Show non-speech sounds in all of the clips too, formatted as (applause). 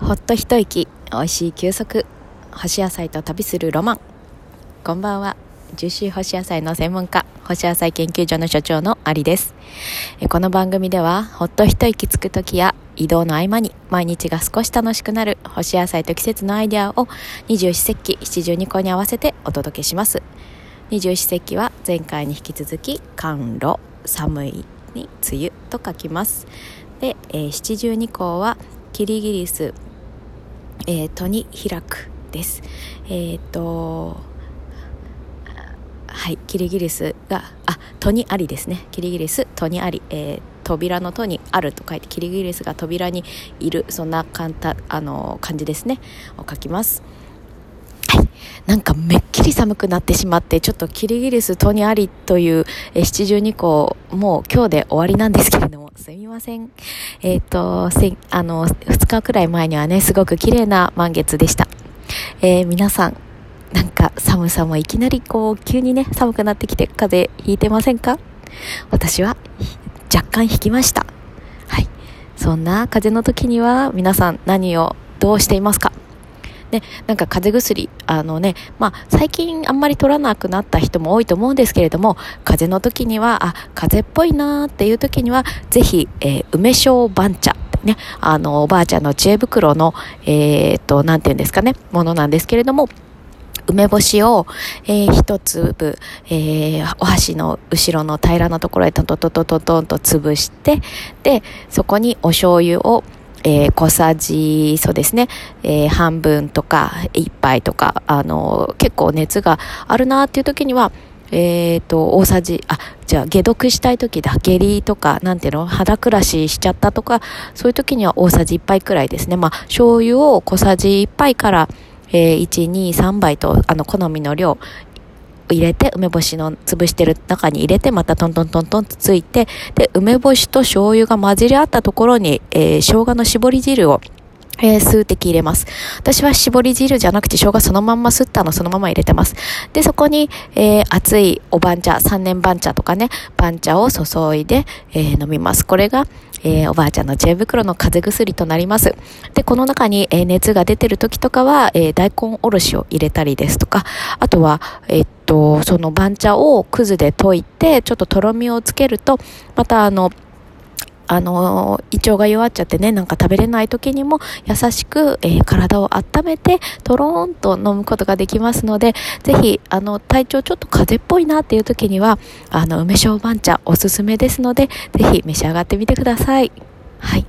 ほっと一息。美味しい休息。干し野菜と旅するロマン。こんばんは。ジューシー干し野菜の専門家干し野菜研究所の所長のアリです。この番組ではほっと一息つく時や移動の合間に毎日が少し楽しくなる干し野菜と季節のアイデアを二十四節気七十二個に合わせてお届けします。二十四節気は前回に引き続き寒露寒いに梅雨と書きます。で、えー、七十二項はキリギリスえー、戸に開くです。えっ、ー、とはい、キリギリスが、あ、戸にありですね。キリギリス、戸にあり、えー、扉の戸にあると書いて、キリギリスが扉にいる、そんな簡単、あの、感じですね。を書きます。なんかめっきり寒くなってしまって、ちょっとキリギリス戸にありという、え七十二項、もう今日で終わりなんですけれども、すみません。えっ、ー、と、せあの、2日くらい前にはね、すごく綺麗な満月でした。えー、皆さん、なんか寒さもいきなりこう、急にね、寒くなってきて風邪ひいてませんか？私は若干引きました。はい。そんな風邪の時には皆さん何をどうしていますか？ね、なんか風邪薬、あのね、まあ、最近あんまり取らなくなった人も多いと思うんですけれども、風邪の時には、あ、風邪っぽいなーっていう時には、ぜひ、えー、梅小番茶。ね、あの、おばあちゃんの知恵袋の、えー、っと、なんていうんですかね、ものなんですけれども、梅干しを、えー、一粒、えー、お箸の後ろの平らなところへトントントントントンと潰して、で、そこにお醤油をえー、小さじ、そうですね、えー、半分とか、一杯とか、あの、結構熱があるなっていう時には、えっ、と、大さじ、あ、じゃあ、解毒したい時だ、下痢とか、なんていうの、肌暮らししちゃったとか、そういう時には大さじ1杯くらいですね。まあ、醤油を小さじ1杯から、えー、1、2、3杯と、あの、好みの量入れて、梅干しの潰してる中に入れて、またトントントントンとついて、で、梅干しと醤油が混じり合ったところに、えー、生姜の絞り汁をえー、数滴入れます。私は絞り汁じゃなくて生姜そのまんますったのそのまま入れてます。で、そこに、えー、熱いお番茶、三年番茶とかね、番茶を注いで、えー、飲みます。これが、えー、おばあちゃんの知恵袋の風邪薬となります。で、この中に、えー、熱が出てる時とかは、えー、大根おろしを入れたりですとか、あとは、えっと、その番茶をくずで溶いて、ちょっととろみをつけると、またあの、あの、胃腸が弱っちゃってね、なんか食べれない時にも優しく、えー、体を温めて、とろーんと飲むことができますので、ぜひ、あの、体調ちょっと風邪っぽいなっていう時には、あの、梅小番茶おすすめですので、ぜひ召し上がってみてください。はい。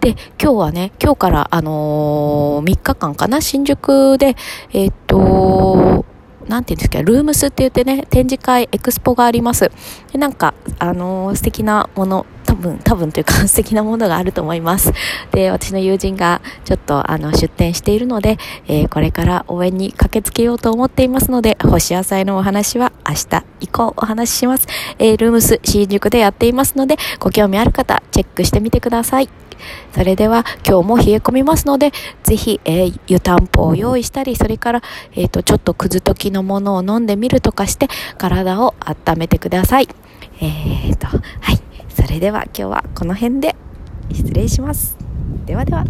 で、今日はね、今日から、あのー、3日間かな、新宿で、えー、っと、なんていうんですか、ルームスって言ってね、展示会、エクスポがあります。でなんか、あのー、素敵なもの、分、多分というか (laughs) 素敵なものがあると思います。で、私の友人がちょっとあの出店しているので、えー、これから応援に駆けつけようと思っていますので、干し野菜のお話は明日以降お話しします。えー、ルームス新宿でやっていますので、ご興味ある方、チェックしてみてください。それでは今日も冷え込みますので、ぜひ、えー、湯たんぽを用意したり、それから、えっ、ー、と、ちょっとくず時のものを飲んでみるとかして、体を温めてください。えっ、と、はい。れでは今日はこの辺で失礼します。ではでは。